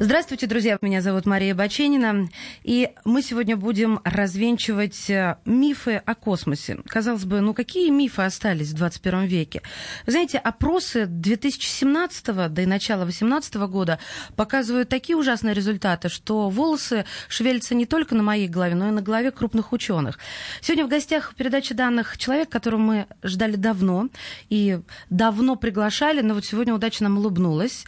Здравствуйте, друзья. Меня зовут Мария Баченина. И мы сегодня будем развенчивать э, мифы о космосе. Казалось бы, ну какие мифы остались в 21 веке? Вы знаете, опросы 2017 да и начала 2018 года показывают такие ужасные результаты, что волосы шевелятся не только на моей голове, но и на голове крупных ученых. Сегодня в гостях в передаче данных человек, которого мы ждали давно и давно приглашали, но вот сегодня удачно нам улыбнулась.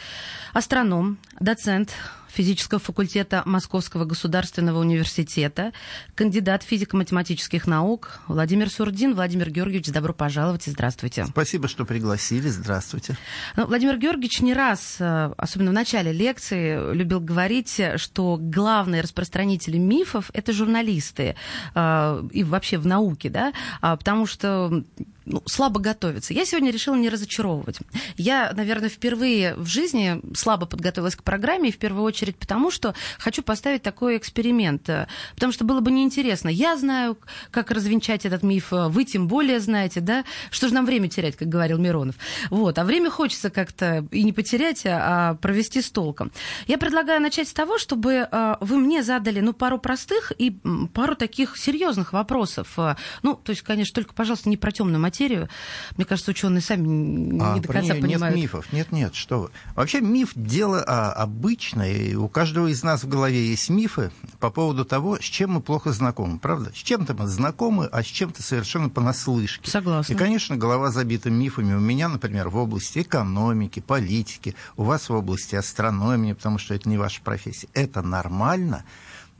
Астроном, доцент, физического факультета Московского государственного университета, кандидат физико-математических наук Владимир Сурдин. Владимир Георгиевич, добро пожаловать и здравствуйте. Спасибо, что пригласили. Здравствуйте. Ну, Владимир Георгиевич не раз, э, особенно в начале лекции, любил говорить, что главные распространители мифов – это журналисты э, и вообще в науке, да, а, потому что ну, слабо готовиться. Я сегодня решила не разочаровывать. Я, наверное, впервые в жизни слабо подготовилась к программе, и в первую очередь потому, что хочу поставить такой эксперимент. Потому что было бы неинтересно. Я знаю, как развенчать этот миф, вы тем более знаете, да? Что же нам время терять, как говорил Миронов. Вот. А время хочется как-то и не потерять, а провести с толком. Я предлагаю начать с того, чтобы а, вы мне задали, ну, пару простых и пару таких серьезных вопросов. Ну, то есть, конечно, только, пожалуйста, не про темную материю. Мне кажется, ученые сами а, не до конца понимают. Нет мифов, нет, нет, что вы. Вообще миф дело а, обычное, и у каждого из нас в голове есть мифы по поводу того, с чем мы плохо знакомы, правда? С чем-то мы знакомы, а с чем-то совершенно понаслышке. Согласна. И, конечно, голова забита мифами. У меня, например, в области экономики, политики, у вас в области астрономии, потому что это не ваша профессия. Это нормально.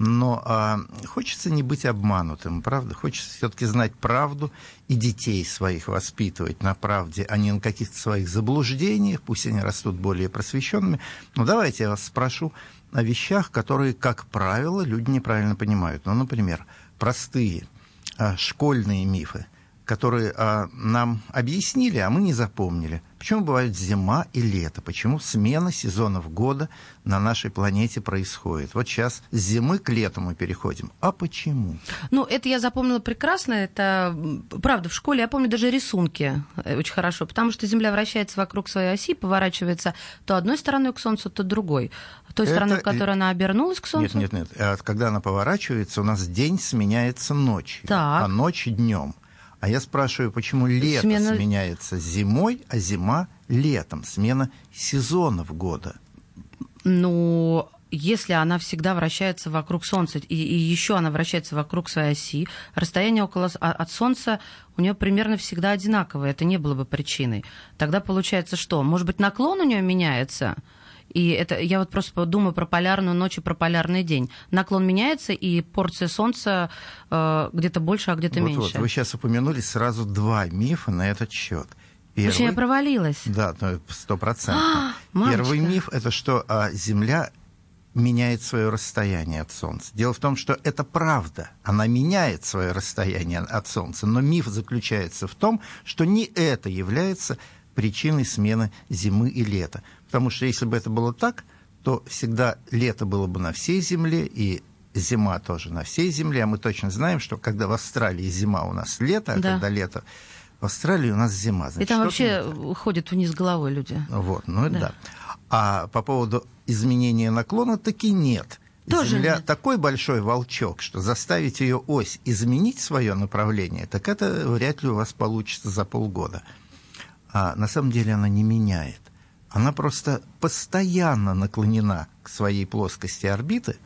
Но а, хочется не быть обманутым, правда? Хочется все-таки знать правду и детей своих воспитывать на правде, а не на каких-то своих заблуждениях. Пусть они растут более просвещенными. Но давайте я вас спрошу о вещах, которые, как правило, люди неправильно понимают. Ну, например, простые а, школьные мифы, которые а, нам объяснили, а мы не запомнили – Почему бывает зима и лето? Почему смена сезонов года на нашей планете происходит? Вот сейчас с зимы к лету мы переходим. А почему? Ну, это я запомнила прекрасно. Это, правда, в школе я помню даже рисунки э, очень хорошо, потому что Земля вращается вокруг своей оси, поворачивается то одной стороной к Солнцу, то другой. Той это... стороной, в которой она обернулась к Солнцу? Нет, нет, нет. Когда она поворачивается, у нас день сменяется ночью, так. а ночь днем. А я спрашиваю, почему лето Смена... сменяется зимой, а зима летом? Смена сезонов года. Ну, если она всегда вращается вокруг Солнца, и, и еще она вращается вокруг своей оси, расстояние около, а, от Солнца у нее примерно всегда одинаковое, это не было бы причиной. Тогда получается что? Может быть, наклон у нее меняется? И это я вот просто думаю про полярную ночь и про полярный день. Наклон меняется, и порция солнца э, где-то больше, а где-то вот, меньше. Вот, вы сейчас упомянули сразу два мифа на этот счет. Первый, Очень я провалилась. Да, ну, стопроцентно. Первый миф это что а, Земля меняет свое расстояние от Солнца. Дело в том, что это правда. Она меняет свое расстояние от Солнца. Но миф заключается в том, что не это является причиной смены зимы и лета. Потому что если бы это было так, то всегда лето было бы на всей Земле, и зима тоже на всей Земле. А мы точно знаем, что когда в Австралии зима у нас лето, а да. когда лето в Австралии у нас зима. Значит, и там вообще ходят вниз головой люди. Вот, ну да. да. А по поводу изменения наклона таки нет. Тоже Земля нет. такой большой волчок, что заставить ее ось изменить свое направление, так это вряд ли у вас получится за полгода. А на самом деле она не меняет она просто постоянно наклонена к своей плоскости орбиты,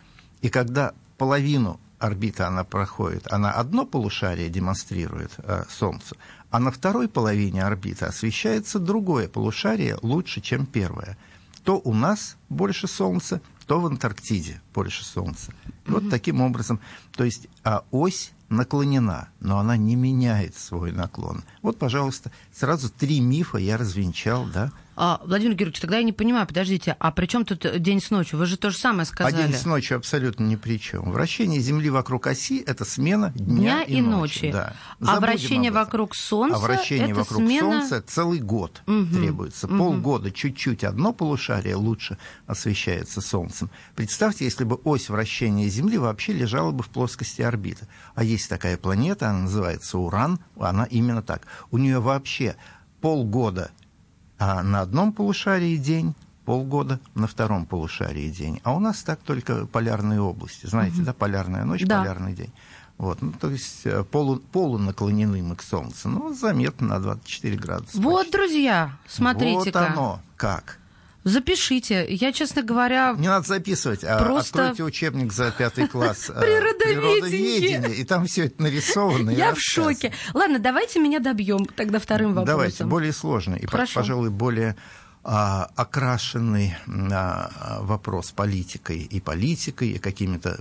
и когда половину орбиты она проходит, она одно полушарие демонстрирует э, Солнцу, а на второй половине орбиты освещается другое полушарие лучше, чем первое. То у нас больше Солнца, то в Антарктиде больше Солнца. И вот таким образом, то есть а ось наклонена, но она не меняет свой наклон. Вот, пожалуйста, сразу три мифа я развенчал, да? А, Владимир Георгиевич, тогда я не понимаю, подождите, а при чем тут день с ночью? Вы же то же самое сказали. А день с ночью абсолютно ни при чем. Вращение Земли вокруг оси – это смена дня, дня и, и ночи. Да. а вращение вокруг Солнца – А вращение это вокруг смена... Солнца целый год угу. требуется. Угу. Полгода чуть-чуть одно полушарие лучше освещается Солнцем. Представьте, если бы ось вращения Земли вообще лежала бы в плоскости орбиты. А есть такая планета, она называется Уран, она именно так. У нее вообще полгода а на одном полушарии день, полгода на втором полушарии день. А у нас так только полярные области. Знаете, угу. да, полярная ночь, да. полярный день. Вот, ну, то есть э, полу, полунаклонены мы к Солнцу. Ну, заметно на 24 градуса. Вот, почти. друзья, смотрите-ка. Вот оно как. Запишите. Я, честно говоря... Не надо записывать, а просто... откройте учебник за пятый класс. Э, Природоведение. И там все это нарисовано. Я в шоке. Ладно, давайте меня добьем тогда вторым вопросом. Давайте, более сложный и, пожалуй, более а, окрашенный а, вопрос политикой и политикой, и какими-то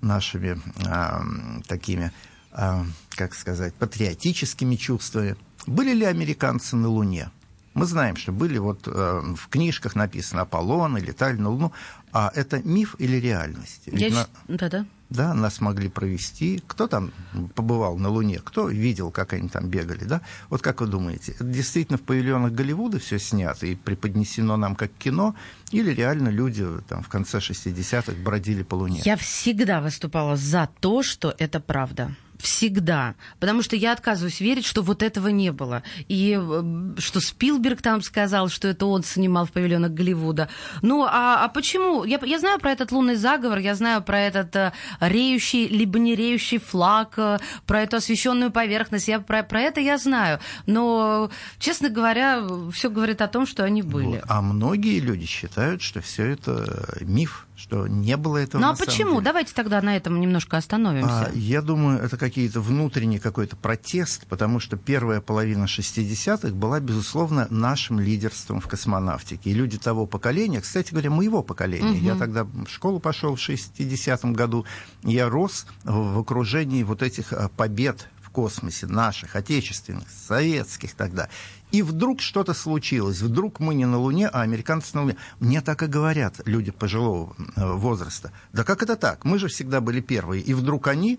нашими а, такими, а, как сказать, патриотическими чувствами. Были ли американцы на Луне? Мы знаем, что были вот э, в книжках написано Аполлон, летали на Луну. А это миф или реальность? Я... На... Да-да. Да, нас могли провести. Кто там побывал на Луне? Кто видел, как они там бегали? Да? Вот как вы думаете, действительно в павильонах Голливуда все снято и преподнесено нам как кино? Или реально люди там, в конце 60-х бродили по Луне? Я всегда выступала за то, что это правда всегда. Потому что я отказываюсь верить, что вот этого не было. И э, что Спилберг там сказал, что это он снимал в павильонах Голливуда. Ну, а, а почему? Я, я знаю про этот лунный заговор, я знаю про этот а, реющий, либо не реющий флаг, а, про эту освещенную поверхность. Я, про, про это я знаю. Но, честно говоря, все говорит о том, что они были. Вот. А многие люди считают, что все это миф что не было этого. Ну а почему? Деле. Давайте тогда на этом немножко остановимся. А, я думаю, это какие-то внутренний какой-то протест, потому что первая половина 60-х была, безусловно, нашим лидерством в космонавтике. И люди того поколения, кстати говоря, моего поколения, угу. я тогда в школу пошел в 60-м году, я рос в окружении вот этих а, побед в космосе, наших, отечественных, советских тогда. И вдруг что-то случилось. Вдруг мы не на Луне, а американцы на Луне. Мне так и говорят люди пожилого э, возраста. Да как это так? Мы же всегда были первые. И вдруг они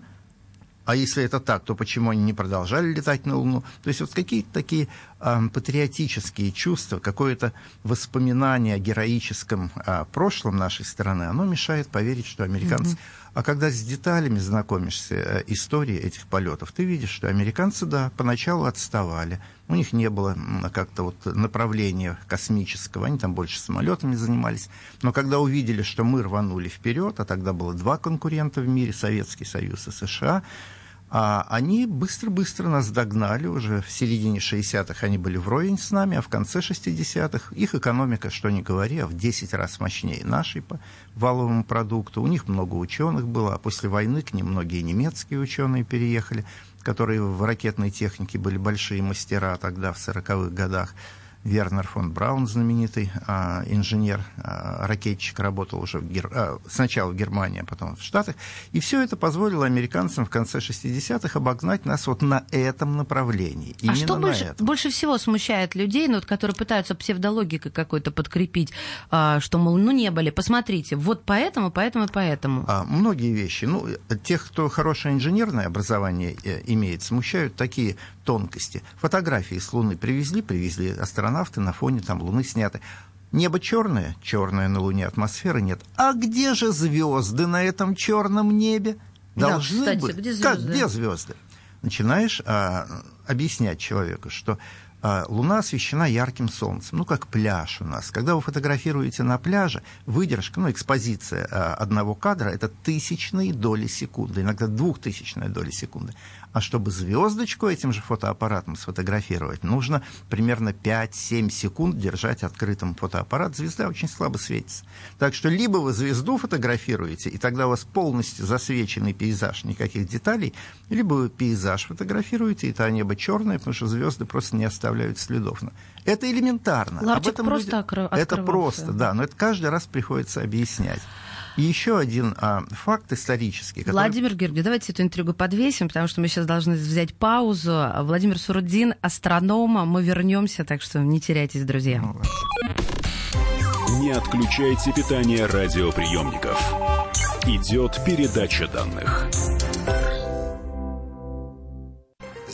а если это так, то почему они не продолжали летать на Луну? То есть вот какие-то такие э, патриотические чувства, какое-то воспоминание о героическом э, прошлом нашей страны, оно мешает поверить, что американцы... Mm-hmm а когда с деталями знакомишься э, истории этих полетов, ты видишь, что американцы, да, поначалу отставали. У них не было как-то вот направления космического, они там больше самолетами занимались. Но когда увидели, что мы рванули вперед, а тогда было два конкурента в мире, Советский Союз и США, а они быстро-быстро нас догнали, уже в середине 60-х они были вровень с нами, а в конце 60-х их экономика, что ни говори, а в 10 раз мощнее нашей по валовому продукту. У них много ученых было, а после войны к ним многие немецкие ученые переехали, которые в ракетной технике были большие мастера тогда, в 40-х годах. Вернер фон Браун, знаменитый а, инженер, а, ракетчик, работал уже в Гер... а, сначала в Германии, а потом в Штатах. И все это позволило американцам в конце 60-х обогнать нас вот на этом направлении. Именно а что больше, больше всего смущает людей, ну, вот, которые пытаются псевдологикой какой-то подкрепить, а, что, мол, ну не были, посмотрите, вот поэтому, поэтому поэтому? А, многие вещи. Ну, тех, кто хорошее инженерное образование э, имеет, смущают такие тонкости. Фотографии с Луны привезли, привезли астронавты на фоне там Луны сняты. Небо черное, черное на Луне, атмосферы нет. А где же звезды на этом черном небе? Должны да, кстати, быть. Где звезды? Как, где звезды? Начинаешь а, объяснять человеку, что а, Луна освещена ярким солнцем, ну, как пляж у нас. Когда вы фотографируете на пляже, выдержка, ну, экспозиция а, одного кадра – это тысячные доли секунды, иногда двухтысячная доли секунды. А чтобы звездочку этим же фотоаппаратом сфотографировать, нужно примерно 5-7 секунд держать открытым фотоаппарат. Звезда очень слабо светится. Так что либо вы звезду фотографируете, и тогда у вас полностью засвеченный пейзаж, никаких деталей, либо вы пейзаж фотографируете, и то небо черное, потому что звезды просто не оставляют следов. Это элементарно. Ларчик Об этом просто люди... Это просто, да, но это каждый раз приходится объяснять. И еще один а, факт исторический. Который... Владимир Георгий, давайте эту интригу подвесим, потому что мы сейчас должны взять паузу. Владимир Сурудин, астронома, мы вернемся, так что не теряйтесь, друзья. Ну, не отключайте питание радиоприемников. Идет передача данных.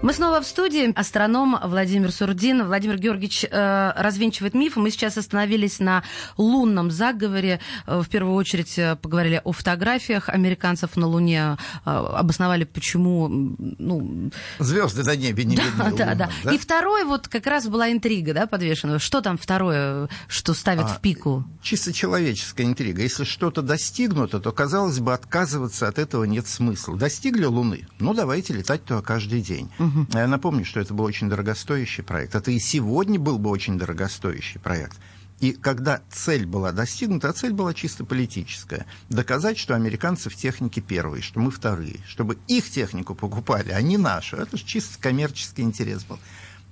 Мы снова в студии. Астроном Владимир Сурдин. Владимир Георгиевич э, развенчивает мифы. Мы сейчас остановились на лунном заговоре. Э, в первую очередь э, поговорили о фотографиях американцев на Луне. Э, обосновали, почему... Ну... Звезды на небе не да, видны. Да, лунным, да, да. И второй вот как раз была интрига, да, подвешена. Что там второе, что ставит а, в пику? Чисто человеческая интрига. Если что-то достигнуто, то, казалось бы, отказываться от этого нет смысла. Достигли Луны? Ну, давайте летать туда каждый день. Угу. Я напомню, что это был очень дорогостоящий проект. Это и сегодня был бы очень дорогостоящий проект. И когда цель была достигнута, а цель была чисто политическая, доказать, что американцы в технике первые, что мы вторые, чтобы их технику покупали, а не нашу. Это же чисто коммерческий интерес был.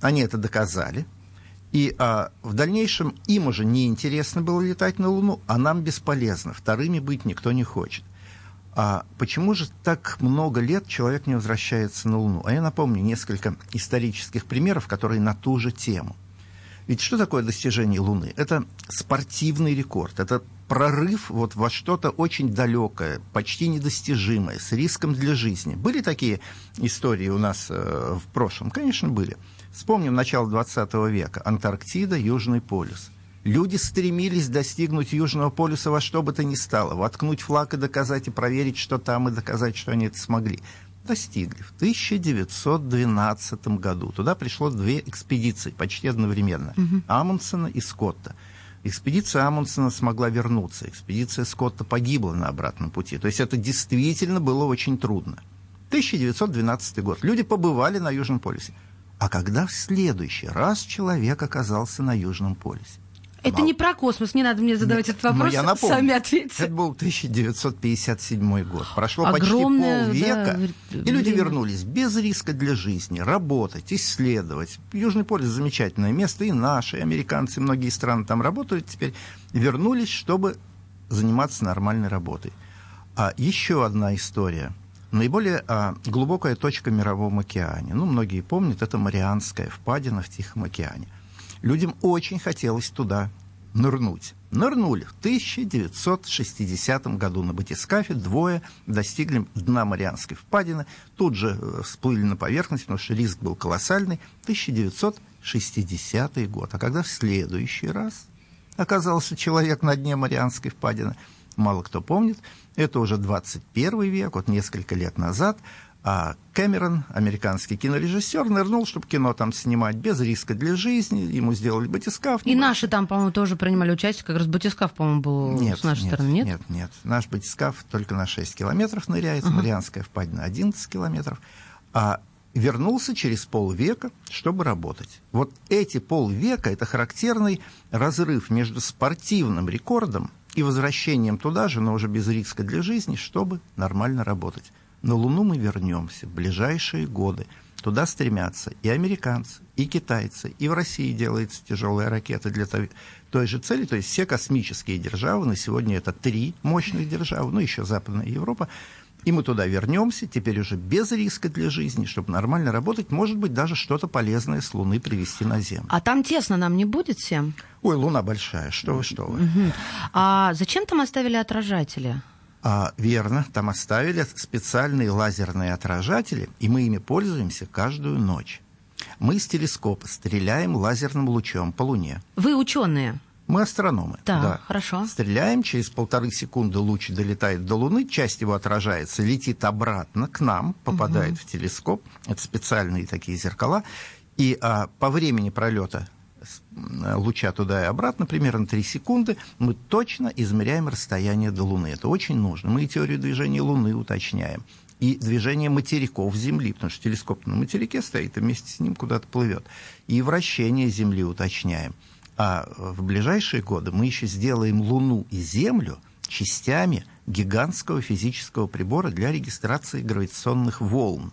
Они это доказали. И а, в дальнейшем им уже неинтересно было летать на Луну, а нам бесполезно. Вторыми быть никто не хочет. А почему же так много лет человек не возвращается на Луну? А я напомню несколько исторических примеров, которые на ту же тему. Ведь что такое достижение Луны? Это спортивный рекорд, это прорыв вот во что-то очень далекое, почти недостижимое, с риском для жизни. Были такие истории у нас э, в прошлом? Конечно, были. Вспомним начало 20 века. Антарктида, Южный полюс. Люди стремились достигнуть Южного полюса во что бы то ни стало, воткнуть флаг и доказать, и проверить, что там, и доказать, что они это смогли. Достигли. В 1912 году туда пришло две экспедиции почти одновременно. Угу. Амундсена и Скотта. Экспедиция Амундсена смогла вернуться. Экспедиция Скотта погибла на обратном пути. То есть это действительно было очень трудно. 1912 год. Люди побывали на Южном полюсе. А когда в следующий раз человек оказался на Южном полюсе? Это не про космос, не надо мне задавать этот вопрос, я напомню, сами ответьте. Это был 1957 год. Прошло Огромное, почти полвека, да, и люди вернулись без риска для жизни, работать, исследовать. Южный полюс замечательное место, и наши, и американцы, многие страны там работают теперь, вернулись, чтобы заниматься нормальной работой. А еще одна история – наиболее а, глубокая точка в Мировом океане. Ну, многие помнят, это Марианская впадина в Тихом океане. Людям очень хотелось туда нырнуть. Нырнули. В 1960 году на батискафе двое достигли дна Марианской впадины. Тут же э, всплыли на поверхность, потому что риск был колоссальный. 1960 год. А когда в следующий раз оказался человек на дне Марианской впадины, мало кто помнит, это уже 21 век, вот несколько лет назад – а Кэмерон, американский кинорежиссер, нырнул, чтобы кино там снимать без риска для жизни. Ему сделали батискаф. И наши там, по-моему, тоже принимали участие. Как раз батискаф, по-моему, был нет, с нашей нет, стороны, нет? Нет, нет. Наш батискаф только на 6 километров ныряет. Uh-huh. Марианская впадина 11 километров. А вернулся через полвека, чтобы работать. Вот эти полвека – это характерный разрыв между спортивным рекордом и возвращением туда же, но уже без риска для жизни, чтобы нормально работать. На Луну мы вернемся в ближайшие годы. Туда стремятся и американцы, и китайцы, и в России делаются тяжелые ракеты для той, же цели. То есть все космические державы, на сегодня это три мощных державы, ну еще Западная Европа, и мы туда вернемся, теперь уже без риска для жизни, чтобы нормально работать, может быть, даже что-то полезное с Луны привезти на Землю. А там тесно нам не будет всем? Ой, Луна большая, что вы, что вы. Угу. А зачем там оставили отражатели? А, верно, там оставили специальные лазерные отражатели, и мы ими пользуемся каждую ночь. Мы с телескопа стреляем лазерным лучом по Луне. Вы ученые? Мы астрономы. Да, да, хорошо. Стреляем, через полторы секунды луч долетает до Луны, часть его отражается, летит обратно к нам, попадает угу. в телескоп. Это специальные такие зеркала. И а, по времени пролета луча туда и обратно, примерно 3 секунды, мы точно измеряем расстояние до Луны. Это очень нужно. Мы и теорию движения Луны уточняем. И движение материков Земли, потому что телескоп на материке стоит, и вместе с ним куда-то плывет. И вращение Земли уточняем. А в ближайшие годы мы еще сделаем Луну и Землю частями гигантского физического прибора для регистрации гравитационных волн.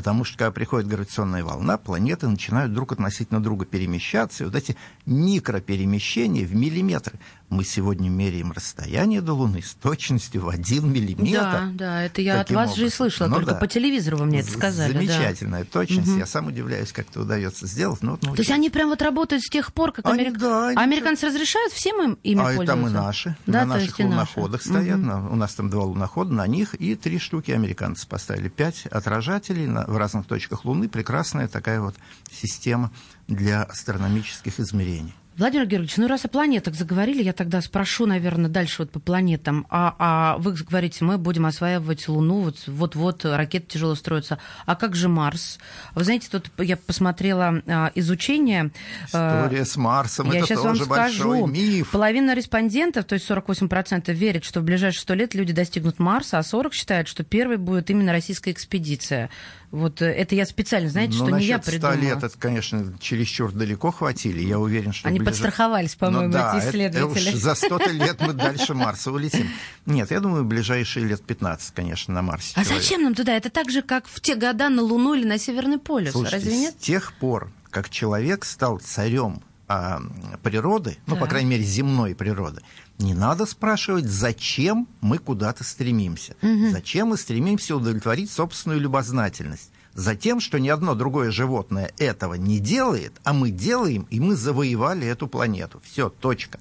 Потому что, когда приходит гравитационная волна, планеты начинают друг относительно друга перемещаться, и вот эти микроперемещения в миллиметры мы сегодня меряем расстояние до Луны с точностью в один миллиметр. Да, да, это я от вас образом. же и слышала, ну, только да. по телевизору вы мне это сказали. Замечательная да. точность. Угу. Я сам удивляюсь, как это удается сделать. Но, ну, То есть они прям вот работают с тех пор, как они, Америк... да, они... американцы разрешают всем им ими а пользоваться? А там и наши. Да, на наших луноходах наши. стоят. Угу. На, у нас там два лунохода, на них и три штуки американцы поставили. Пять отражателей на, в разных точках Луны. Прекрасная такая вот система для астрономических измерений. Владимир Георгиевич, ну раз о планетах заговорили, я тогда спрошу, наверное, дальше вот по планетам. А, а вы говорите, мы будем осваивать Луну, вот-вот ракеты тяжело строятся. А как же Марс? Вы знаете, тут я посмотрела а, изучение. А, История а, с Марсом, я это сейчас тоже вам скажу. миф. Половина респондентов, то есть 48%, верят, что в ближайшие сто лет люди достигнут Марса, а 40% считают, что первой будет именно российская экспедиция. Вот э, это я специально, знаете, ну, что не я придумала. 100 лет, это, конечно, чересчур далеко хватили. Я уверен, что... Они ближе... подстраховались, ну по-моему, ну, да, эти исследователи. Это, за 100 лет мы дальше Марса улетим. Нет, я думаю, ближайшие лет 15, конечно, на Марсе. А человек. зачем нам туда? Это так же, как в те года на Луну или на Северный полюс. Слушайте, Разве нет? с тех пор, как человек стал царем а, природы, ну, по крайней мере, земной природы, не надо спрашивать, зачем мы куда-то стремимся. Угу. Зачем мы стремимся удовлетворить собственную любознательность. Затем, что ни одно другое животное этого не делает, а мы делаем, и мы завоевали эту планету. Все, точка.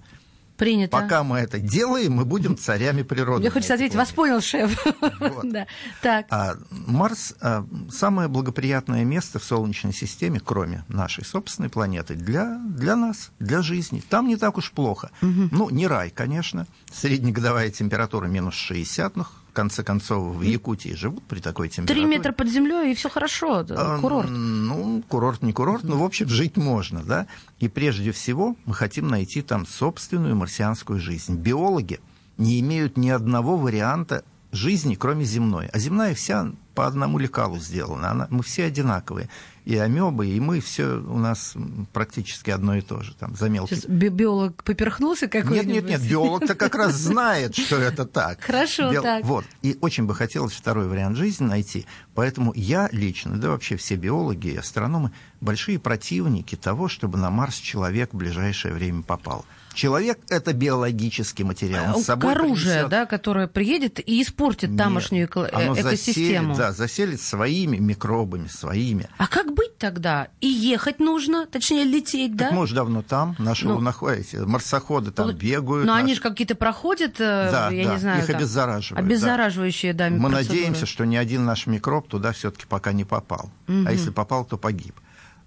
Принято. Пока мы это делаем, мы будем царями природы. Я хочу ответить, вас понял, шеф. Вот. да. так. А, Марс а, самое благоприятное место в Солнечной системе, кроме нашей собственной планеты, для, для нас, для жизни. Там не так уж плохо. Угу. Ну, не рай, конечно. Среднегодовая температура минус 60, ну, в конце концов, в Якутии живут при такой температуре. Три метра под землей, и все хорошо, курорт. А, ну, курорт не курорт, но, в общем, жить можно, да. И прежде всего мы хотим найти там собственную марсианскую жизнь. Биологи не имеют ни одного варианта жизни, кроме земной. А земная вся по одному лекалу сделана. Она, мы все одинаковые и амебы, и мы все у нас практически одно и то же. Там, за мелкие... Сейчас би биолог поперхнулся какой-нибудь? Нет, нет, нет, биолог-то как раз знает, что это так. Хорошо, Дел... так. Вот. И очень бы хотелось второй вариант жизни найти. Поэтому я лично, да вообще все биологи и астрономы, большие противники того, чтобы на Марс человек в ближайшее время попал. Человек – это биологический материал. Он с собой оружие, принесет... да, которое приедет и испортит Нет, тамошнюю эко... оно экосистему. Заселит, да, заселит своими микробами, своими. А как быть тогда? И ехать нужно, точнее лететь, так да? мы уже давно там, наши ну, луноходы, марсоходы там ну, бегают. Но наши... они же какие-то проходят, э, да, я да, не знаю. их там, обеззараживают. Обеззараживающие, да, да Мы надеемся, что ни один наш микроб туда все-таки пока не попал. Угу. А если попал, то погиб.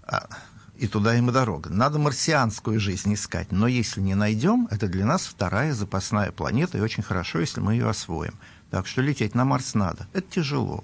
А, и туда им и дорога. Надо марсианскую жизнь искать, но если не найдем, это для нас вторая запасная планета, и очень хорошо, если мы ее освоим. Так что лететь на Марс надо. Это тяжело.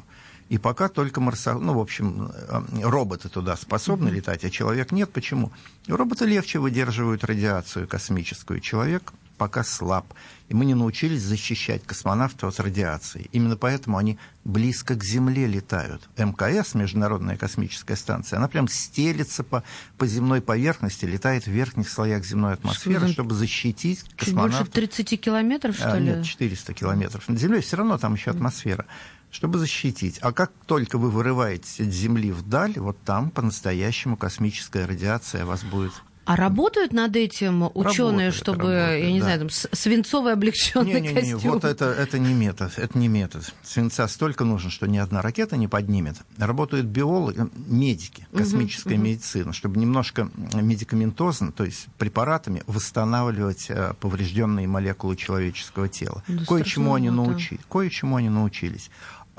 И пока только марса... ну, в общем, э, роботы туда способны mm-hmm. летать, а человек нет. Почему? Роботы легче выдерживают радиацию космическую. Человек пока слаб. И мы не научились защищать космонавтов от радиации. Именно поэтому они близко к Земле летают. МКС, Международная космическая станция, она прям стелится по, по земной поверхности, летает в верхних слоях земной атмосферы, что, чтобы защитить космонавтов. Чуть больше 30 километров, что а, ли? Нет, 400 километров. Над Землей все равно там еще атмосфера чтобы защитить. А как только вы вырываетесь от Земли вдаль, вот там по-настоящему космическая радиация вас будет а работают над этим ученые, чтобы, работают, я не да. знаю, там, свинцовый облегченный не, не, не, костюм? Вот это, это не метод, это не метод. Свинца столько нужно, что ни одна ракета не поднимет. Работают биологи, медики, космическая угу, медицина, чтобы немножко медикаментозно, то есть препаратами восстанавливать э, поврежденные молекулы человеческого тела. Да, кое-чему они научились, кое-чему они научились.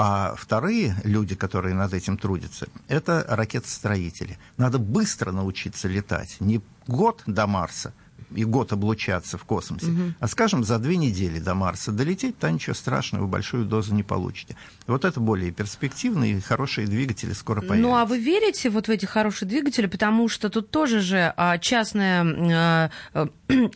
А вторые люди, которые над этим трудятся, это ракетостроители. Надо быстро научиться летать. Не год до Марса, и год облучаться в космосе, угу. а, скажем, за две недели до Марса долететь, то ничего страшного, вы большую дозу не получите. Вот это более перспективные и хорошие двигатели скоро появятся. Ну, а вы верите вот в эти хорошие двигатели, потому что тут тоже же а, частное а,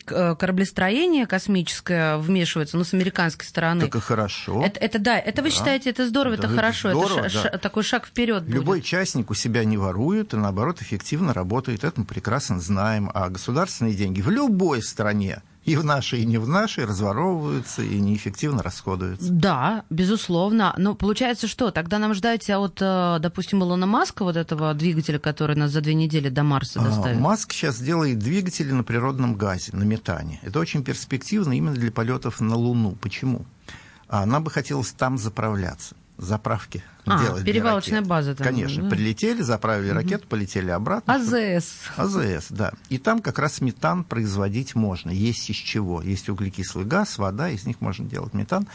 кораблестроение космическое вмешивается, ну, с американской стороны. Так и хорошо. Это, это да, это вы да. считаете, это здорово, да, это хорошо, здорово, это ша- да. такой шаг вперед Любой частник у себя не ворует и, наоборот, эффективно работает, это мы прекрасно знаем, а государственные деньги в любой стране и в нашей, и не в нашей разворовываются и неэффективно расходуются. Да, безусловно. Но получается что? Тогда нам ждать от, э, допустим, Илона Маска, вот этого двигателя, который нас за две недели до Марса а, доставит? А, Маск сейчас делает двигатели на природном газе, на метане. Это очень перспективно именно для полетов на Луну. Почему? Она бы хотелось там заправляться заправки а, делать. Перевалочная база там. Конечно, да? прилетели, заправили угу. ракету, полетели обратно. АЗС. АЗС, да. И там как раз метан производить можно. Есть из чего. Есть углекислый газ, вода, из них можно делать метан.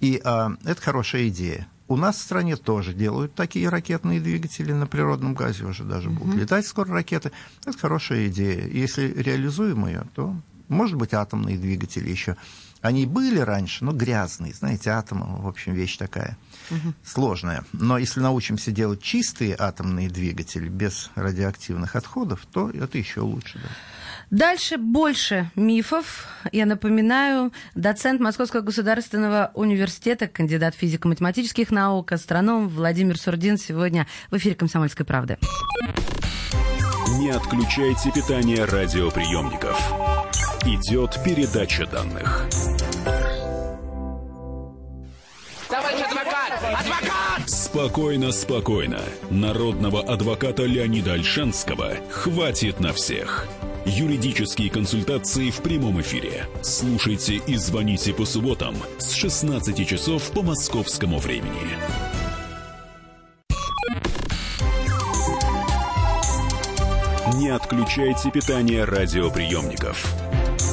И а, это хорошая идея. У нас в стране тоже делают такие ракетные двигатели на природном газе уже даже угу. будут летать скоро ракеты. Это хорошая идея. Если реализуем ее, то может быть атомные двигатели еще. Они были раньше, но грязные. Знаете, атом, в общем, вещь такая угу. сложная. Но если научимся делать чистые атомные двигатели без радиоактивных отходов, то это еще лучше. Да. Дальше больше мифов. Я напоминаю, доцент Московского государственного университета, кандидат физико-математических наук, астроном Владимир Сурдин сегодня в эфире «Комсомольской правды». Не отключайте питание радиоприемников. Идет передача данных. Товарищ адвокат! Адвокат! Спокойно, спокойно. Народного адвоката Леонида Альшанского хватит на всех. Юридические консультации в прямом эфире. Слушайте и звоните по субботам с 16 часов по московскому времени. Не отключайте питание радиоприемников.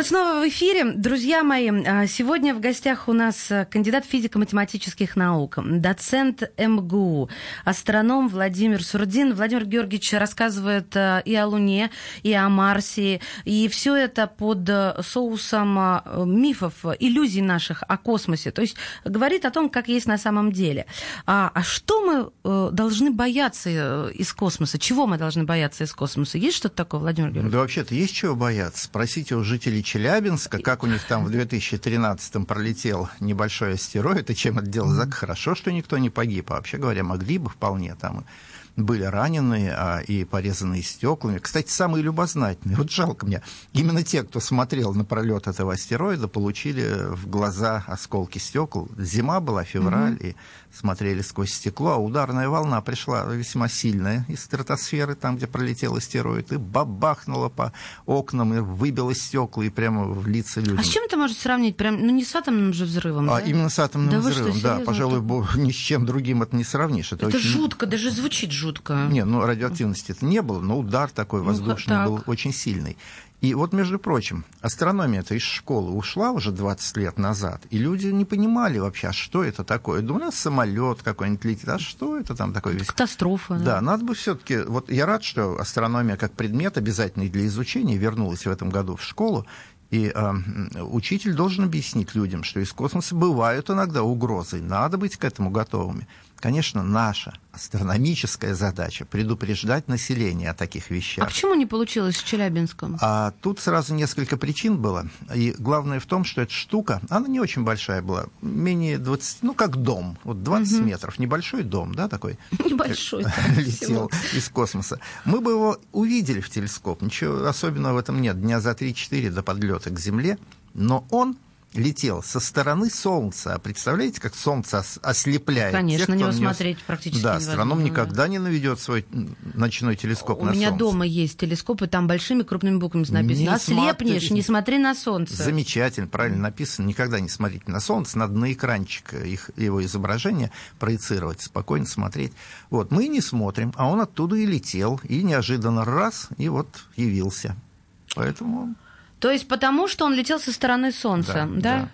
Мы снова в эфире. Друзья мои, а, сегодня в гостях у нас а, кандидат физико-математических наук, доцент МГУ, астроном Владимир Сурдин. Владимир Георгиевич рассказывает а, и о Луне, и о Марсе, и все это под соусом мифов, иллюзий наших о космосе. То есть говорит о том, как есть на самом деле. А, а что мы э, должны бояться э, из космоса? Чего мы должны бояться из космоса? Есть что-то такое, Владимир Георгиевич? Да вообще-то есть чего бояться. Спросите у жителей Челябинска, как у них там в 2013-м пролетел небольшой астероид, и чем это дело зак. Хорошо, что никто не погиб, а вообще говоря, могли бы вполне там были раненые а, и порезанные стеклами. Кстати, самые любознательные, вот жалко мне, именно те, кто смотрел на пролет этого астероида, получили в глаза осколки стекол. Зима была, февраль, mm-hmm. и смотрели сквозь стекло, а ударная волна пришла весьма сильная из стратосферы, там, где пролетел астероид, и бабахнула по окнам, и выбила стекла, и прямо в лица людям. А с чем это может сравнить? Прям, ну, не с атомным же взрывом, а, да? именно с атомным да взрывом, что, да. Пожалуй, ни с чем другим это не сравнишь. Это, это очень... жутко, даже звучит жутко. Не, ну, радиоактивности это не было, но удар такой ну, воздушный ну, был очень сильный. И вот, между прочим, астрономия-то из школы ушла уже 20 лет назад, и люди не понимали вообще, а что это такое. Да у нас самолет какой-нибудь летит, а что это там такое? Катастрофа. Да, да надо бы все-таки... Вот я рад, что астрономия как предмет обязательный для изучения вернулась в этом году в школу, и э, учитель должен объяснить людям, что из космоса бывают иногда угрозы, надо быть к этому готовыми. Конечно, наша астрономическая задача предупреждать население о таких вещах. А почему не получилось в Челябинском? А тут сразу несколько причин было. И главное в том, что эта штука, она не очень большая была, менее 20, ну как дом, вот 20 угу. метров, небольшой дом, да, такой. Небольшой. Летел из космоса. Мы бы его увидели в телескоп, ничего особенного в этом нет, дня за 3-4 до подлета к Земле, но он летел со стороны Солнца. А представляете, как Солнце ослепляет? Конечно, тех, на него смотреть практически Да, астроном никогда не наведет свой ночной телескоп У на меня Солнце. дома есть телескоп, и там большими крупными буквами написано. Не Ослепнешь, смотри... не смотри на Солнце. Замечательно, правильно написано. Никогда не смотрите на Солнце, надо на экранчик их, его изображение проецировать, спокойно смотреть. Вот, мы не смотрим, а он оттуда и летел, и неожиданно раз, и вот явился. Поэтому то есть потому, что он летел со стороны Солнца, да?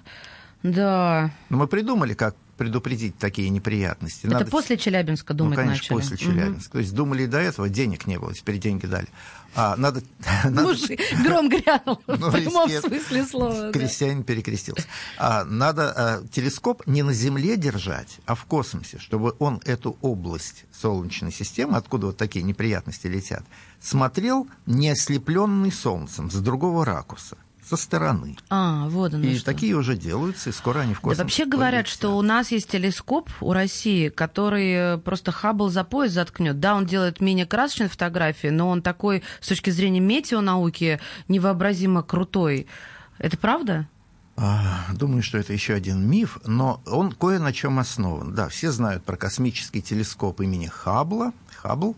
Да. да. Ну, мы придумали, как предупредить такие неприятности. Это Надо... после Челябинска думать ну, конечно, начали. после Челябинска. Угу. То есть думали до этого, денег не было, теперь деньги дали. А, надо... Мужик, гром грянул, ну, в прямом смысле слова. Крестьянин перекрестился. А, надо а, телескоп не на Земле держать, а в космосе, чтобы он эту область Солнечной системы, откуда вот такие неприятности летят, смотрел не ослепленный Солнцем, с другого ракурса со стороны. А, вот оно И что. такие уже делаются, и скоро они в космос Да вообще говорят, что у нас есть телескоп у России, который э, просто Хаббл за пояс заткнет. Да, он делает менее красочные фотографии, но он такой с точки зрения метеонауки невообразимо крутой. Это правда? А, думаю, что это еще один миф, но он кое на чем основан. Да, все знают про космический телескоп имени Хаббла, Хаббл,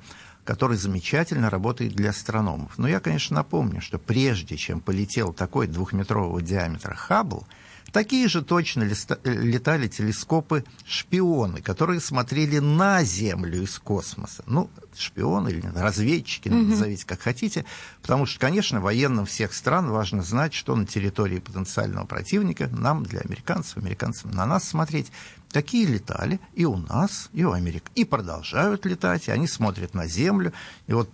который замечательно работает для астрономов. Но я, конечно, напомню, что прежде чем полетел такой двухметрового диаметра Хаббл, Такие же точно летали телескопы шпионы, которые смотрели на Землю из космоса. Ну, шпионы или разведчики, mm-hmm. назовите как хотите. Потому что, конечно, военным всех стран важно знать, что на территории потенциального противника нам, для американцев, американцам на нас смотреть. Такие летали и у нас, и у Америк. И продолжают летать, и они смотрят на Землю. И вот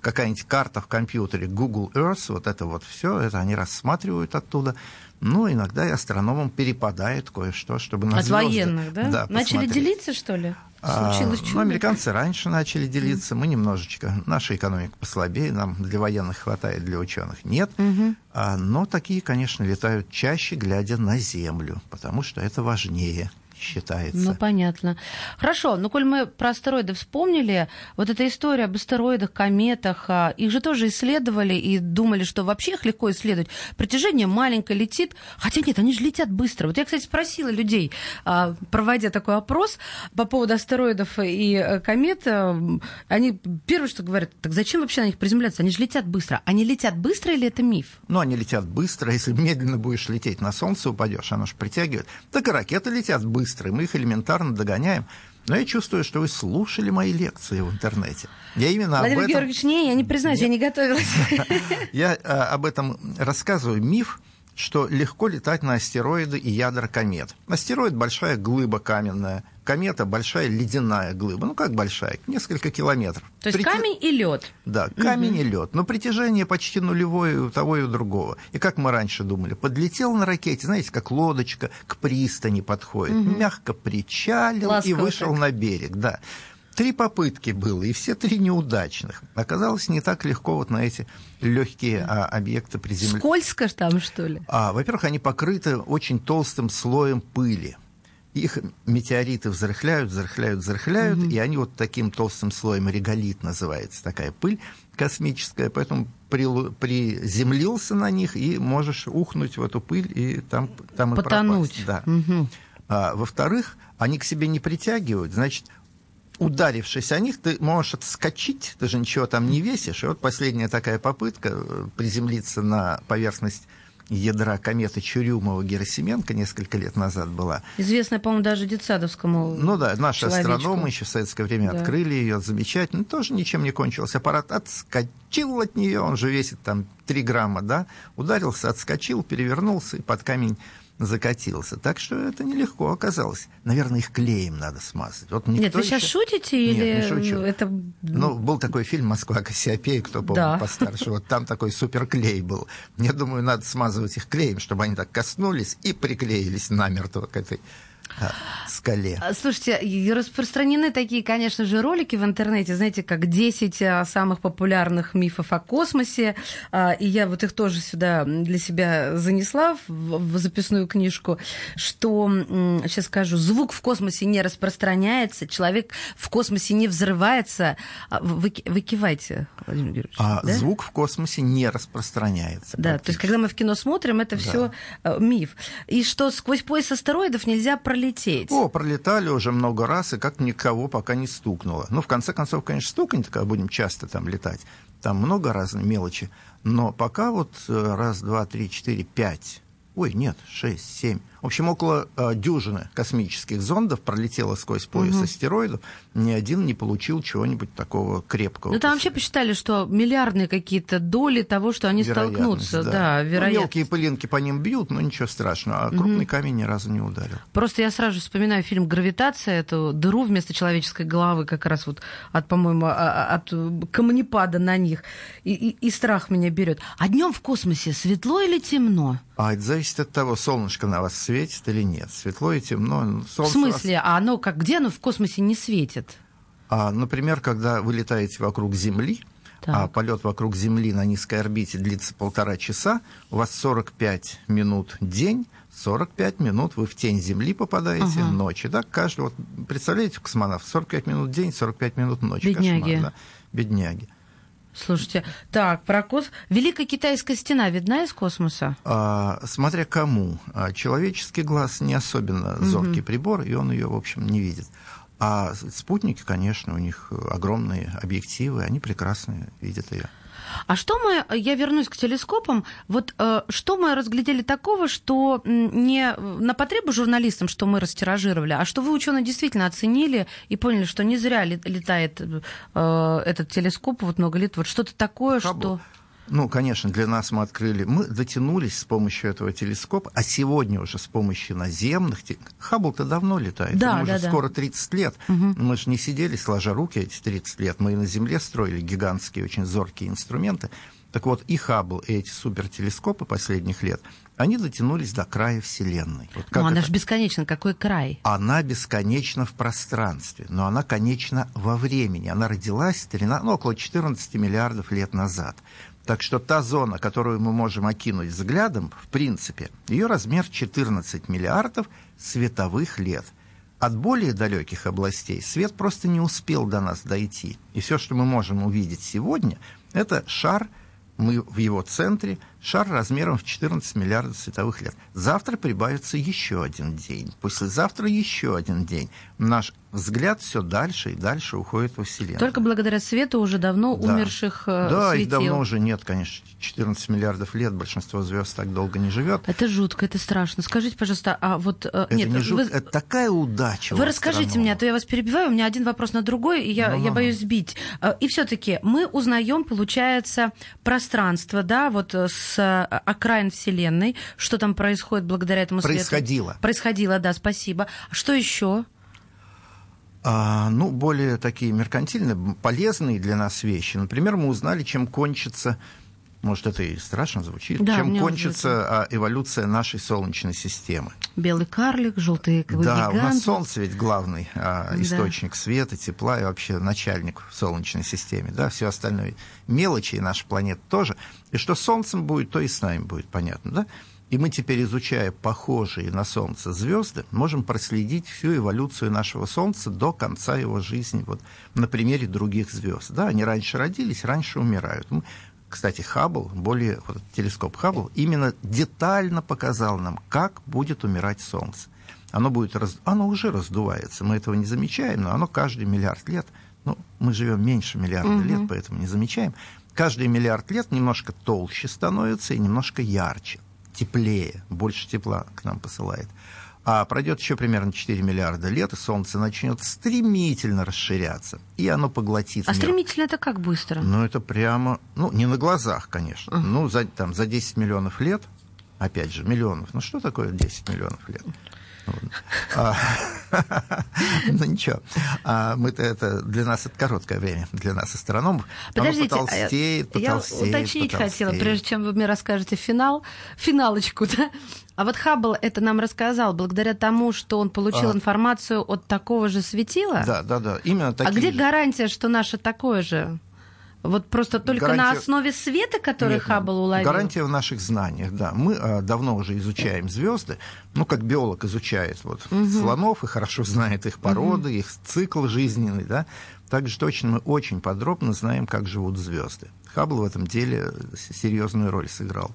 какая-нибудь карта в компьютере Google Earth, вот это вот все, это они рассматривают оттуда. Ну, иногда и астрономам перепадает кое-что, чтобы на От звезды, военных, да? да Начали посмотреть. делиться, что ли? А, Случилось а, чудо? Ну, американцы раньше начали делиться, мы немножечко. Наша экономика послабее, нам для военных хватает, для ученых нет. Угу. А, но такие, конечно, летают чаще, глядя на Землю, потому что это важнее считается. Ну, понятно. Хорошо, ну, коль мы про астероиды вспомнили, вот эта история об астероидах, кометах, а, их же тоже исследовали и думали, что вообще их легко исследовать. Притяжение маленькое летит, хотя нет, они же летят быстро. Вот я, кстати, спросила людей, а, проводя такой опрос по поводу астероидов и э, комет, э, они первое, что говорят, так зачем вообще на них приземляться? Они же летят быстро. Они летят быстро или это миф? Ну, они летят быстро. Если медленно будешь лететь, на Солнце упадешь, оно же притягивает. Так и ракеты летят быстро быстро, мы их элементарно догоняем. Но я чувствую, что вы слушали мои лекции в интернете. Я именно Владимир об этом... Георгиевич, не, я не признаюсь, я не готовилась. Я а, об этом рассказываю. Миф что легко летать на астероиды и ядра комет. Астероид – большая глыба каменная, комета – большая ледяная глыба. Ну, как большая? Несколько километров. То есть Прити... камень и лед. Да, камень угу. и лед. Но притяжение почти нулевое у того и у другого. И как мы раньше думали, подлетел на ракете, знаете, как лодочка к пристани подходит, угу. мягко причалил Ласково и вышел так. на берег. Да. Три попытки было, и все три неудачных. Оказалось, не так легко вот на эти легкие а, объекты приземления. Скользко там, что ли? А, во-первых, они покрыты очень толстым слоем пыли. Их метеориты взрыхляют, взрыхляют, взрыхляют, угу. и они вот таким толстым слоем реголит называется такая пыль космическая, поэтому при, приземлился на них и можешь ухнуть в эту пыль и там, там Потонуть. и пропасть. Да. Угу. А, во-вторых, они к себе не притягивают, значит, ударившись о них, ты можешь отскочить, ты же ничего там не весишь. И вот последняя такая попытка э, приземлиться на поверхность ядра кометы Чурюмова-Герасименко несколько лет назад была. Известная, по-моему, даже детсадовскому Ну да, наши человечку. астрономы еще в советское время да. открыли ее, замечательно, тоже ничем не кончилось. Аппарат отскочил от нее, он же весит там 3 грамма, да, ударился, отскочил, перевернулся и под камень закатился. Так что это нелегко оказалось. Наверное, их клеем надо смазать. Вот Нет, вы сейчас шутите или Нет, не шучу. это... Ну, был такой фильм «Москва Кассиопея», кто помнит да. постарше. Вот там такой суперклей был. Я думаю, надо смазывать их клеем, чтобы они так коснулись и приклеились намертво к этой скале. А, слушайте, распространены такие, конечно же, ролики в интернете, знаете, как 10 а, самых популярных мифов о космосе, а, и я вот их тоже сюда для себя занесла в записную книжку, что, сейчас скажу, звук в космосе не распространяется, человек в космосе не взрывается. Вы, вы кивайте, Владимир Георгиевич. А да? звук в космосе не распространяется. Да, то есть когда мы в кино смотрим, это да. все миф. И что сквозь пояс астероидов нельзя пролететь пролететь? О, пролетали уже много раз, и как никого пока не стукнуло. Ну, в конце концов, конечно, стукнет, когда будем часто там летать. Там много разных мелочи. Но пока вот э, раз, два, три, четыре, пять ой, нет, шесть, семь. В общем, около э, дюжины космических зондов пролетело сквозь пояс угу. астероидов. Ни один не получил чего-нибудь такого крепкого. Ну, там вообще посчитали, что миллиардные какие-то доли того, что они столкнутся. Да, да ну, мелкие пылинки по ним бьют, но ничего страшного. А угу. крупный камень ни разу не ударил. Просто я сразу же вспоминаю фильм «Гравитация», эту дыру вместо человеческой головы как раз вот от, по-моему, а, а, от камнепада на них. И, и, и страх меня берет. А днем в космосе светло или темно? А это зависит от того, солнышко на вас светит или нет. Светло и темно. Солнце в смысле? Вас... А оно как? Где оно в космосе не светит? А, например, когда вы летаете вокруг Земли, так. а полет вокруг Земли на низкой орбите длится полтора часа, у вас 45 минут день, 45 минут вы в тень Земли попадаете ага. ночи. Да? Каждый, вот, представляете, космонавт, 45 минут день, 45 минут ночи. Бедняги. Кошмар, да? Бедняги. Слушайте, так, про кос... Великая китайская стена видна из космоса? А, смотря кому. А, человеческий глаз не особенно зоркий угу. прибор, и он ее, в общем, не видит. А спутники, конечно, у них огромные объективы, они прекрасно видят ее. А что мы, я вернусь к телескопам, вот э, что мы разглядели такого, что не на потребу журналистам, что мы растиражировали, а что вы, ученые, действительно оценили и поняли, что не зря летает э, этот телескоп вот много лет, вот что-то такое, Хаббл. что... Ну, конечно, для нас мы открыли, мы дотянулись с помощью этого телескопа, а сегодня уже с помощью наземных... Хаббл-то давно летает, да, ему да, уже да. скоро 30 лет. Угу. Мы же не сидели сложа руки эти 30 лет, мы и на Земле строили гигантские, очень зоркие инструменты. Так вот, и Хаббл, и эти супертелескопы последних лет, они дотянулись до края Вселенной. Вот но она же бесконечна. Какой край? Она бесконечна в пространстве, но она конечна во времени. Она родилась 13, ну, около 14 миллиардов лет назад. Так что та зона, которую мы можем окинуть взглядом, в принципе, ее размер 14 миллиардов световых лет. От более далеких областей свет просто не успел до нас дойти. И все, что мы можем увидеть сегодня, это шар, мы в его центре, шар размером в 14 миллиардов световых лет. Завтра прибавится еще один день, послезавтра еще один день. Наш взгляд все дальше и дальше уходит во Вселенную. Только благодаря свету уже давно да. умерших э, Да, светил. их давно уже нет, конечно. 14 миллиардов лет большинство звезд так долго не живет. Это жутко, это страшно. Скажите, пожалуйста, а вот... Э, это нет, не жутко, вы... это такая удача. Вы расскажите мне, а то я вас перебиваю, у меня один вопрос на другой, и я, ну, я боюсь сбить. Э, и все таки мы узнаем, получается, пространство, да, вот с окраин Вселенной, что там происходит благодаря этому свету. Происходило. Происходило, да, спасибо. Что еще? а, ну, более такие меркантильные, полезные для нас вещи. Например, мы узнали, чем кончится может, это и страшно звучит, да, чем кончится а, эволюция нашей Солнечной системы. Белый карлик, желтый Да, гигант. у нас Солнце ведь главный а, источник да. света, тепла и вообще начальник в Солнечной системе. Да, все остальное мелочи, и наша планета тоже. И что Солнцем будет, то и с нами будет, понятно, да? И мы теперь, изучая похожие на Солнце звезды, можем проследить всю эволюцию нашего Солнца до конца его жизни, вот на примере других звезд. Да, они раньше родились, раньше умирают. Мы, кстати, Хаббл, более вот телескоп Хаббл, именно детально показал нам, как будет умирать Солнце. Оно, будет раз... оно уже раздувается, мы этого не замечаем, но оно каждый миллиард лет, ну, мы живем меньше миллиарда угу. лет, поэтому не замечаем, каждый миллиард лет немножко толще становится и немножко ярче теплее, больше тепла к нам посылает. А пройдет еще примерно 4 миллиарда лет, и Солнце начнет стремительно расширяться, и оно поглотит А мир. стремительно это как быстро? Ну, это прямо, ну, не на глазах, конечно. Uh-huh. Ну, за, там, за 10 миллионов лет, опять же, миллионов, ну, что такое 10 миллионов лет? А, ну ничего, а мы-то это для нас это короткое время, для нас астрономов. Подождите, потолстеет, а потолстеет, я уточнить хотела, прежде чем вы мне расскажете финал, финалочку, да? А вот Хаббл это нам рассказал благодаря тому, что он получил а, информацию от такого же светила? Да, да, да, именно такие А где гарантия, что наше такое же? Вот просто только гарантия... на основе света, который Нет, Хаббл уловил? Гарантия в наших знаниях, да. Мы а, давно уже изучаем звезды, ну, как биолог изучает вот, угу. слонов и хорошо знает их породы, угу. их цикл жизненный, да. Также точно мы очень подробно знаем, как живут звезды. Хаббл в этом деле серьезную роль сыграл.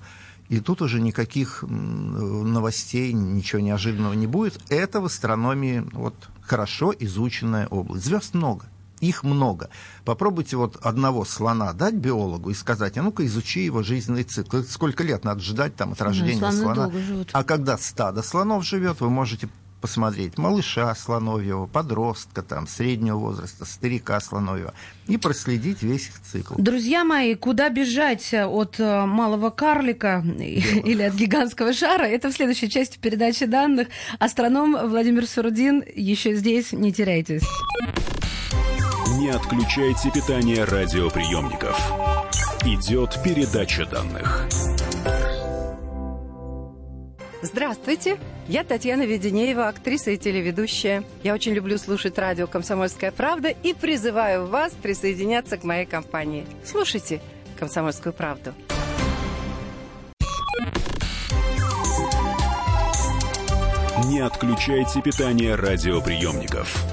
И тут уже никаких новостей, ничего неожиданного не будет. Это в астрономии вот, хорошо изученная область. Звезд много их много. Попробуйте вот одного слона дать биологу и сказать, а ну-ка изучи его жизненный цикл. Сколько лет надо ждать там от ну, рождения да, слона? А когда стадо слонов живет, вы можете посмотреть малыша слоновьего, подростка, там, среднего возраста, старика слоновьего, и проследить весь их цикл. Друзья мои, куда бежать от э, малого карлика или от гигантского шара, это в следующей части передачи данных. Астроном Владимир Сурдин еще здесь, не теряйтесь. Не отключайте питание радиоприемников. Идет передача данных. Здравствуйте, я Татьяна Веденеева, актриса и телеведущая. Я очень люблю слушать радио «Комсомольская правда» и призываю вас присоединяться к моей компании. Слушайте «Комсомольскую правду». Не отключайте питание радиоприемников.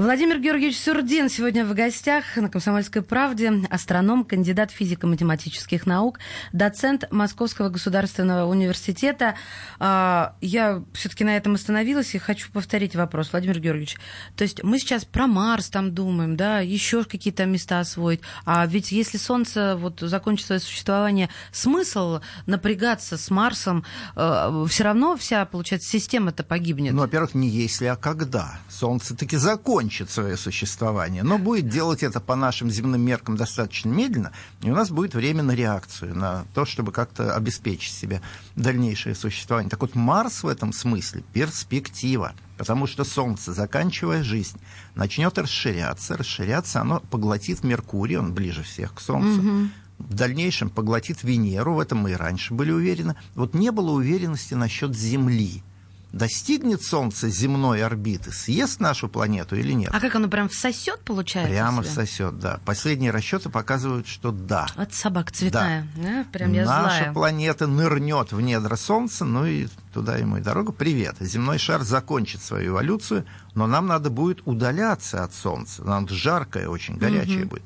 Владимир Георгиевич Сурдин сегодня в гостях на «Комсомольской правде». Астроном, кандидат физико-математических наук, доцент Московского государственного университета. А, я все-таки на этом остановилась и хочу повторить вопрос. Владимир Георгиевич, то есть мы сейчас про Марс там думаем, да, еще какие-то места освоить. А ведь если Солнце вот закончит свое существование, смысл напрягаться с Марсом, э, все равно вся, получается, система-то погибнет. Ну, во-первых, не если, а когда. Солнце таки закончит закончит свое существование, но будет делать это по нашим земным меркам достаточно медленно, и у нас будет время на реакцию, на то, чтобы как-то обеспечить себе дальнейшее существование. Так вот, Марс в этом смысле перспектива, потому что Солнце, заканчивая жизнь, начнет расширяться, расширяться, оно поглотит Меркурий, он ближе всех к Солнцу, угу в дальнейшем поглотит Венеру, в этом мы и раньше были уверены. Вот не было уверенности насчет Земли достигнет Солнце земной орбиты, съест нашу планету или нет. А как оно прям всосет, получается? Прямо всосет, да. Последние расчеты показывают, что да. Вот собака цветная. Да. Да? Прям я Наша злая. планета нырнет в недра Солнца, ну и туда ему и дорога. Привет. Земной шар закончит свою эволюцию, но нам надо будет удаляться от Солнца. Нам жаркое, очень горячее угу. будет.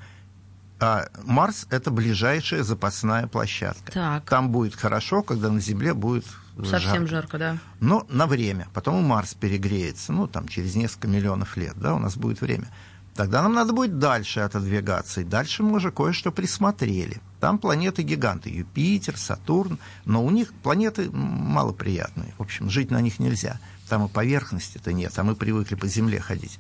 А Марс это ближайшая запасная площадка. Так. Там будет хорошо, когда на Земле будет Совсем жарко. жарко, да. Но на время. Потом Марс перегреется, ну, там, через несколько миллионов лет, да, у нас будет время. Тогда нам надо будет дальше отодвигаться. И дальше мы уже кое-что присмотрели. Там планеты-гиганты. Юпитер, Сатурн. Но у них планеты малоприятные. В общем, жить на них нельзя. Там и поверхности-то нет. А мы привыкли по Земле ходить.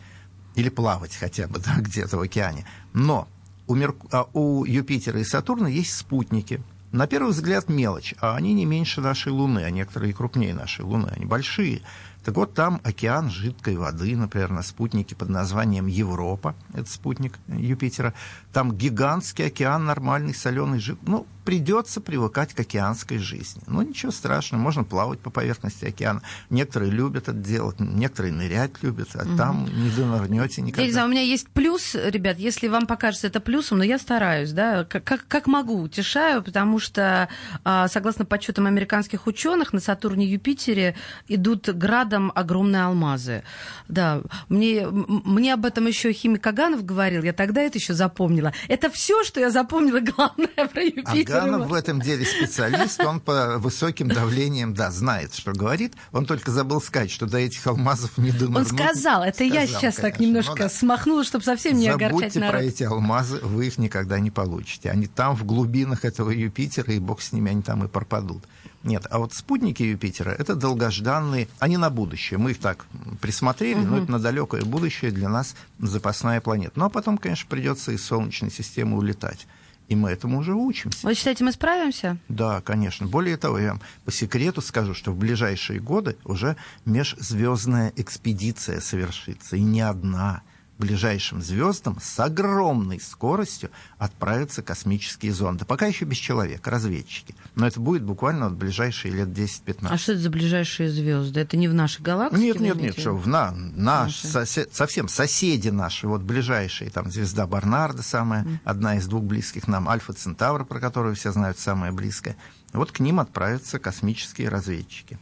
Или плавать хотя бы да, где-то в океане. Но у, Мерк... а у Юпитера и Сатурна есть спутники – на первый взгляд мелочь, а они не меньше нашей Луны, а некоторые и крупнее нашей Луны, они большие. Так вот, там океан жидкой воды, например, на спутнике под названием Европа, это спутник Юпитера. Там гигантский океан нормальный, соленый, жид. Ну, придется привыкать к океанской жизни. Ну, ничего страшного, можно плавать по поверхности океана. Некоторые любят это делать, некоторые нырять любят, а угу. там не донырнете никогда. Я не знаю, у меня есть плюс, ребят, если вам покажется это плюсом, но я стараюсь, да, как, как, как могу, утешаю, потому что, а, согласно подсчетам американских ученых, на Сатурне и Юпитере идут градом огромные алмазы. Да, мне, мне об этом еще химик Аганов говорил, я тогда это еще запомнила. Это все, что я запомнила, главное про Юпитер. Аганов в этом деле специалист, он по высоким давлениям, да, знает, что говорит. Он только забыл сказать, что до этих алмазов не донырнуть. Он сказал, это сказал, я сейчас конечно. так немножко ну, да. смахнула, чтобы совсем не Забудьте огорчать народ. про эти алмазы, вы их никогда не получите. Они там, в глубинах этого Юпитера, и бог с ними, они там и пропадут. Нет, а вот спутники Юпитера – это долгожданные, они на будущее. Мы их так присмотрели, угу. но это на далекое будущее для нас запасная планета. Ну, а потом, конечно, придется из Солнечной системы улетать. И мы этому уже учимся. Вы считаете, мы справимся? Да, конечно. Более того, я вам по секрету скажу, что в ближайшие годы уже межзвездная экспедиция совершится. И не одна – ближайшим звездам с огромной скоростью отправятся космические зонды. Пока еще без человека, разведчики. Но это будет буквально от ближайшие лет 10-15. А что это за ближайшие звезды? Это не в нашей галактике? Нет, нет, нет, что в на, наш, сосед, совсем соседи наши, вот ближайшие, там звезда Барнарда самая, mm. одна из двух близких нам, Альфа Центавр, про которую все знают, самая близкая. Вот к ним отправятся космические разведчики.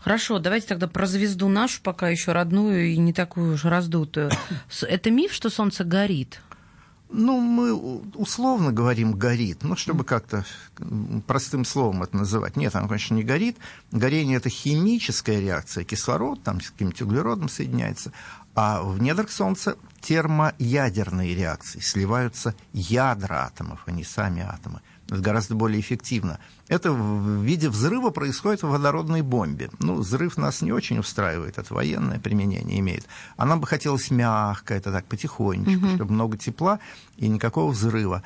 Хорошо, давайте тогда про звезду нашу, пока еще родную и не такую уж раздутую. Это миф, что Солнце горит? Ну, мы условно говорим «горит», ну, чтобы как-то простым словом это называть. Нет, оно, конечно, не горит. Горение – это химическая реакция. Кислород там с каким-то углеродом соединяется. А в недрах Солнца термоядерные реакции. Сливаются ядра атомов, а не сами атомы. Это гораздо более эффективно. Это в виде взрыва происходит в водородной бомбе. Ну, взрыв нас не очень устраивает, это военное применение имеет. А нам бы хотелось мягко, это так потихонечку, угу. чтобы много тепла и никакого взрыва.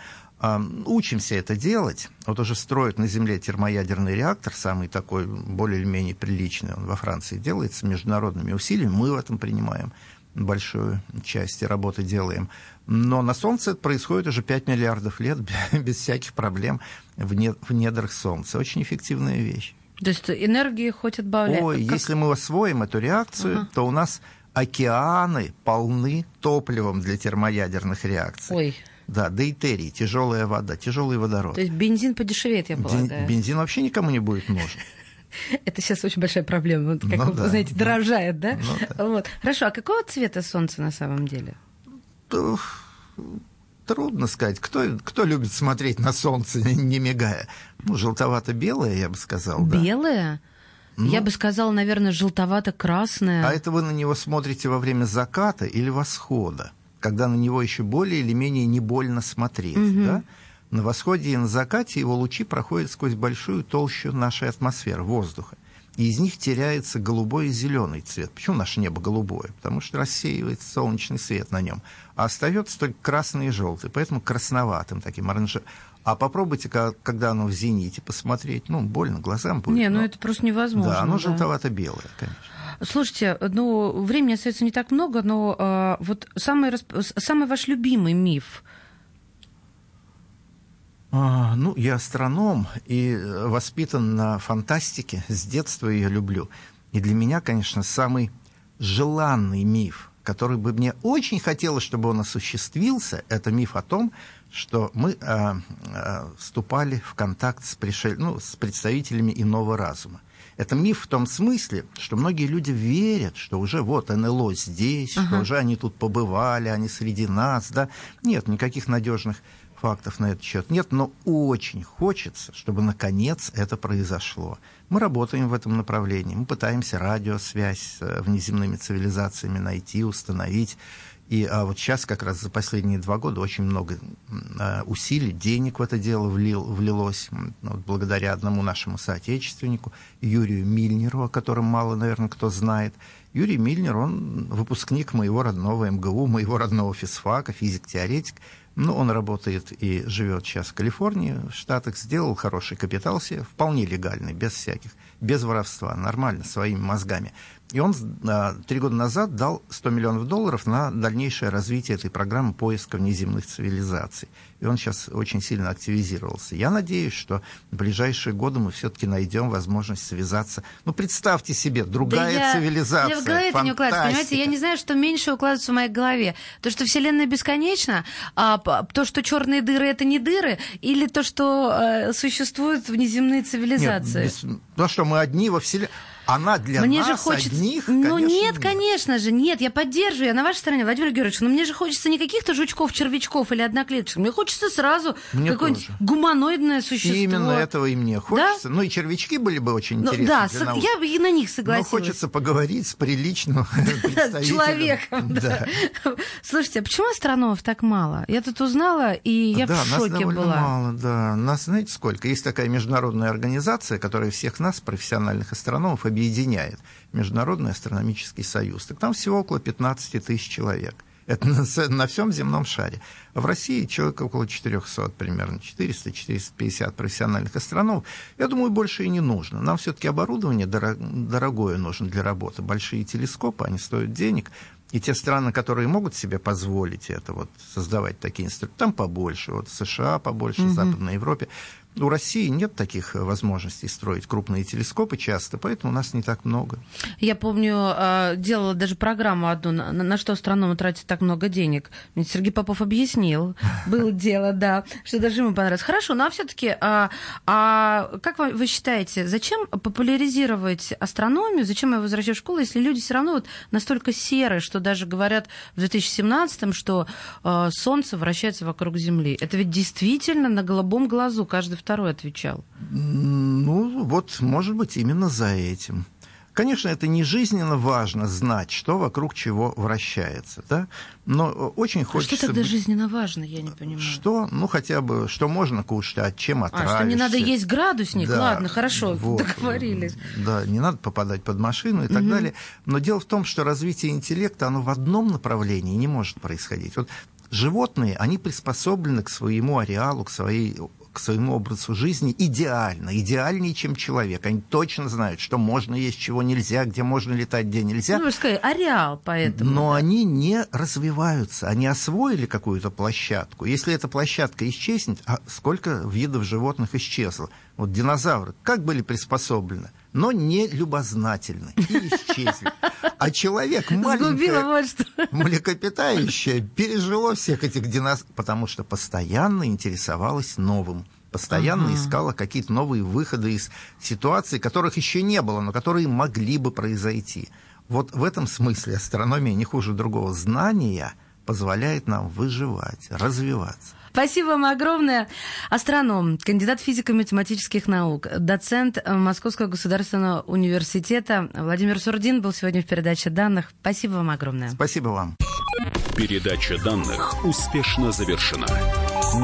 Учимся это делать. Вот уже строят на Земле термоядерный реактор, самый такой более или менее приличный, он во Франции делается международными усилиями, мы в этом принимаем большую часть работы делаем. Но на Солнце это происходит уже 5 миллиардов лет без всяких проблем в, не, в недрах Солнца. Очень эффективная вещь. То есть энергии хоть отбавляет? Ой, как... если мы освоим эту реакцию, ага. то у нас океаны полны топливом для термоядерных реакций. Ой. Да, дейтерий, тяжелая вода, тяжелый водород. То есть бензин подешевеет, я полагаю. Бензин вообще никому не будет нужен. Это сейчас очень большая проблема, как ну, вы да, знаете, ну, дорожает, да? Ну, да? Вот. Хорошо, а какого цвета солнце на самом деле? Трудно сказать. Кто, кто любит смотреть на солнце, не мигая? Ну, желтовато-белое, я бы сказал. Белое? Ну, я бы сказала, наверное, желтовато-красное. А это вы на него смотрите во время заката или восхода, когда на него еще более или менее не больно смотреть, угу. да? На восходе и на закате его лучи проходят сквозь большую толщу нашей атмосферы, воздуха. И из них теряется голубой и зеленый цвет. Почему наше небо голубое? Потому что рассеивается солнечный свет на нем. А остается только красный и желтый, поэтому красноватым таким оранжевым. А попробуйте, когда оно в зените, посмотреть. Ну, больно глазам будет. Не, ну это просто невозможно. Да, оно да. желтовато-белое, конечно. Слушайте, ну, времени остается не так много, но э, вот самый, самый ваш любимый миф – ну, я астроном и э, воспитан на фантастике. С детства ее люблю. И для меня, конечно, самый желанный миф, который бы мне очень хотелось, чтобы он осуществился, это миф о том, что мы а, а, вступали в контакт с, пришель... ну, с представителями иного разума. Это миф в том смысле, что многие люди верят, что уже вот НЛО здесь, uh-huh. что уже они тут побывали, они среди нас, да. Нет никаких надежных фактов на этот счет нет, но очень хочется, чтобы наконец это произошло. Мы работаем в этом направлении, мы пытаемся радиосвязь с э, внеземными цивилизациями найти, установить. И а вот сейчас как раз за последние два года очень много э, усилий, денег в это дело влил, влилось, вот благодаря одному нашему соотечественнику, Юрию Мильнеру, о котором мало, наверное, кто знает. Юрий Мильнер, он выпускник моего родного МГУ, моего родного физфака, физик-теоретик. Ну, он работает и живет сейчас в Калифорнии, в Штатах, сделал хороший капитал себе, вполне легальный, без всяких, без воровства, нормально, своими мозгами. И он а, три года назад дал 100 миллионов долларов на дальнейшее развитие этой программы поиска внеземных цивилизаций. И он сейчас очень сильно активизировался. Я надеюсь, что в ближайшие годы мы все-таки найдем возможность связаться. Ну, представьте себе, другая да я, цивилизация. Я в голове это не укладывается, понимаете? Я не знаю, что меньше укладывается в моей голове. То, что Вселенная бесконечна, а то, что черные дыры это не дыры, или то, что э, существуют внеземные цивилизации. Нет, без... То, что мы одни во Вселенной. Она для мне нас же хочется... одних, Ну нет, нет, конечно же, нет, я поддерживаю, я на вашей стороне, Владимир Георгиевич, но мне же хочется не каких-то жучков, червячков или одноклеточных, мне хочется сразу какое-нибудь гуманоидное существо. И именно этого и мне хочется. Да? Ну и червячки были бы очень ну, интересны Да, с... я и на них согласилась. Но хочется поговорить с приличным человеком. Да. Слушайте, а почему астрономов так мало? Я тут узнала, и я в шоке была. мало, да. Нас, знаете, сколько? Есть такая международная организация, которая всех нас, профессиональных астрономов, объединяет Международный астрономический союз. Так там всего около 15 тысяч человек. Это на, на всем земном шаре. А в России человек около 400 примерно, 400-450 профессиональных астрономов. Я думаю, больше и не нужно. Нам все-таки оборудование дорогое нужно для работы. Большие телескопы, они стоят денег. И те страны, которые могут себе позволить это, вот, создавать такие инструменты, там побольше. Вот США побольше, mm-hmm. Западной Европе. У России нет таких возможностей строить крупные телескопы часто, поэтому у нас не так много. Я помню, а, делала даже программу одну, на что астрономы тратят так много денег. Мне Сергей Попов объяснил. Было дело, да, что даже ему понравилось. Хорошо, ну а все-таки, а, а как вы считаете, зачем популяризировать астрономию, зачем ее возвращать в школу, если люди все равно вот настолько серые, что даже говорят в 2017-м, что а, Солнце вращается вокруг Земли. Это ведь действительно на голубом глазу каждый второй отвечал? Ну, вот, может быть, именно за этим. Конечно, это не жизненно важно знать, что вокруг чего вращается, да? Но очень а хочется... Что тогда быть... жизненно важно, я не понимаю. Что? Ну, хотя бы, что можно кушать, а чем отравишься. А, что не надо есть градусник? Да, Ладно, хорошо, вот, договорились. Да, не надо попадать под машину и так угу. далее. Но дело в том, что развитие интеллекта, оно в одном направлении не может происходить. Вот животные, они приспособлены к своему ареалу, к своей к своему образу жизни идеально, идеальнее, чем человек. Они точно знают, что можно есть, чего нельзя, где можно летать, где нельзя. Ну, вы сказали, ареал поэтому. Но да. они не развиваются, они освоили какую-то площадку. Если эта площадка исчезнет, а сколько видов животных исчезло? Вот динозавры как были приспособлены? Но не любознательны и исчезли. А человек маленькое, вот что. млекопитающее пережило всех этих динозавров, потому что постоянно интересовалось новым постоянно ага. искала какие-то новые выходы из ситуаций, которых еще не было, но которые могли бы произойти. Вот в этом смысле астрономия не хуже другого. Знания позволяет нам выживать, развиваться. Спасибо вам огромное. Астроном, кандидат физико-математических наук, доцент Московского государственного университета Владимир Сурдин был сегодня в передаче данных. Спасибо вам огромное. Спасибо вам. Передача данных успешно завершена.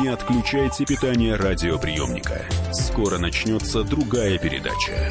Не отключайте питание радиоприемника. Скоро начнется другая передача.